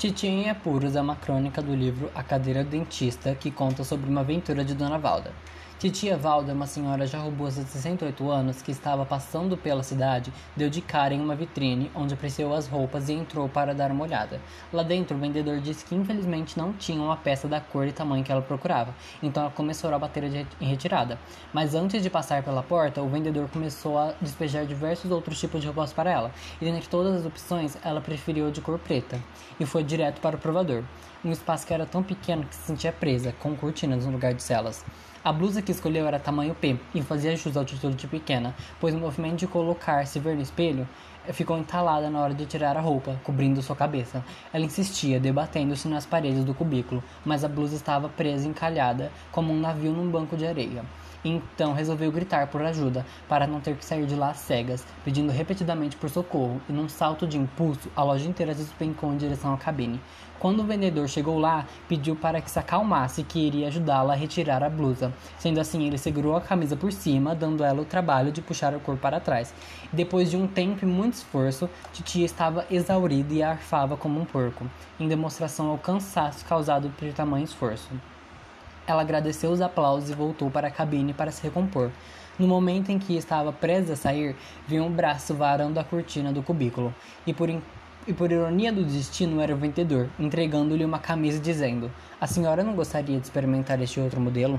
Titia em Apuros é uma crônica do livro A Cadeira do Dentista que conta sobre uma aventura de Dona Valda. Titia Valda, uma senhora já robusta de 68 anos que estava passando pela cidade, deu de cara em uma vitrine onde apreciou as roupas e entrou para dar uma olhada. Lá dentro, o vendedor disse que infelizmente não tinha uma peça da cor e tamanho que ela procurava, então ela começou a bater em retirada. Mas antes de passar pela porta, o vendedor começou a despejar diversos outros tipos de roupas para ela, e dentre todas as opções, ela preferiu de cor preta, e foi direto para o provador. Um espaço que era tão pequeno que se sentia presa, com cortinas no lugar de celas. A blusa que escolheu era tamanho P e fazia jus ao título de pequena, pois o movimento de colocar-se ver no espelho ficou entalada na hora de tirar a roupa, cobrindo sua cabeça. Ela insistia, debatendo-se nas paredes do cubículo, mas a blusa estava presa encalhada, como um navio num banco de areia. Então resolveu gritar por ajuda, para não ter que sair de lá cegas, pedindo repetidamente por socorro, e num salto de impulso, a loja inteira despencou em direção à cabine. Quando o vendedor chegou lá, pediu para que se acalmasse que iria ajudá-la a retirar a blusa. Sendo assim, ele segurou a camisa por cima, dando ela o trabalho de puxar o corpo para trás. Depois de um tempo e muito esforço, Titia estava exaurida e arfava como um porco, em demonstração ao cansaço causado por tamanho esforço. Ela agradeceu os aplausos e voltou para a cabine para se recompor. No momento em que estava presa a sair, viu um braço varando a cortina do cubículo, e por, e por ironia do destino era o vendedor, entregando-lhe uma camisa dizendo: A senhora não gostaria de experimentar este outro modelo?